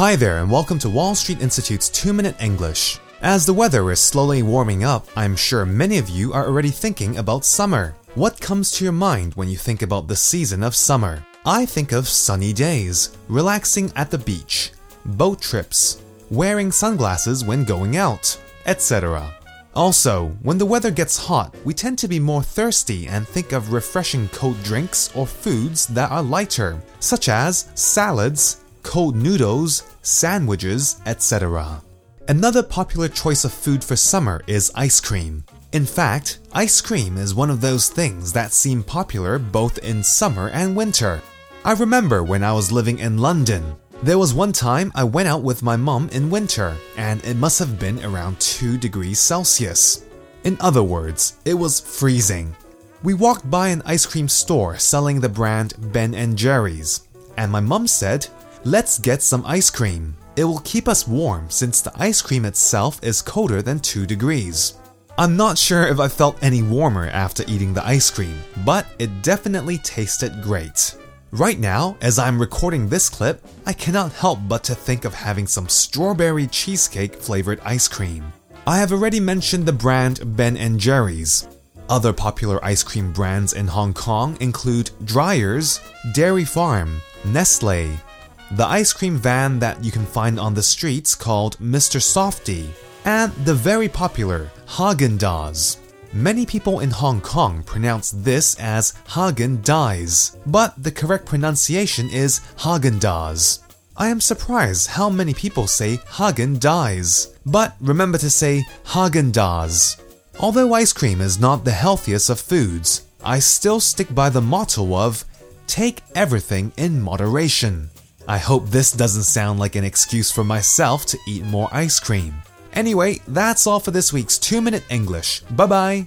Hi there, and welcome to Wall Street Institute's 2 Minute English. As the weather is slowly warming up, I'm sure many of you are already thinking about summer. What comes to your mind when you think about the season of summer? I think of sunny days, relaxing at the beach, boat trips, wearing sunglasses when going out, etc. Also, when the weather gets hot, we tend to be more thirsty and think of refreshing cold drinks or foods that are lighter, such as salads, cold noodles, sandwiches, etc. Another popular choice of food for summer is ice cream. In fact, ice cream is one of those things that seem popular both in summer and winter. I remember when I was living in London, there was one time I went out with my mum in winter, and it must have been around 2 degrees Celsius. In other words, it was freezing. We walked by an ice cream store selling the brand Ben and Jerry's, and my mum said, Let's get some ice cream. It will keep us warm since the ice cream itself is colder than 2 degrees. I'm not sure if I felt any warmer after eating the ice cream, but it definitely tasted great. Right now, as I'm recording this clip, I cannot help but to think of having some strawberry cheesecake flavored ice cream. I have already mentioned the brand Ben & Jerry's. Other popular ice cream brands in Hong Kong include Dreyer's, Dairy Farm, Nestle, the ice cream van that you can find on the streets called Mr. Softee, and the very popular Haagen-Dazs. Many people in Hong Kong pronounce this as Hagen Dies, but the correct pronunciation is Hagen Dazs. I am surprised how many people say Hagen Dies, but remember to say Hagen Dazs. Although ice cream is not the healthiest of foods, I still stick by the motto of take everything in moderation. I hope this doesn't sound like an excuse for myself to eat more ice cream. Anyway, that's all for this week's 2 Minute English. Bye bye!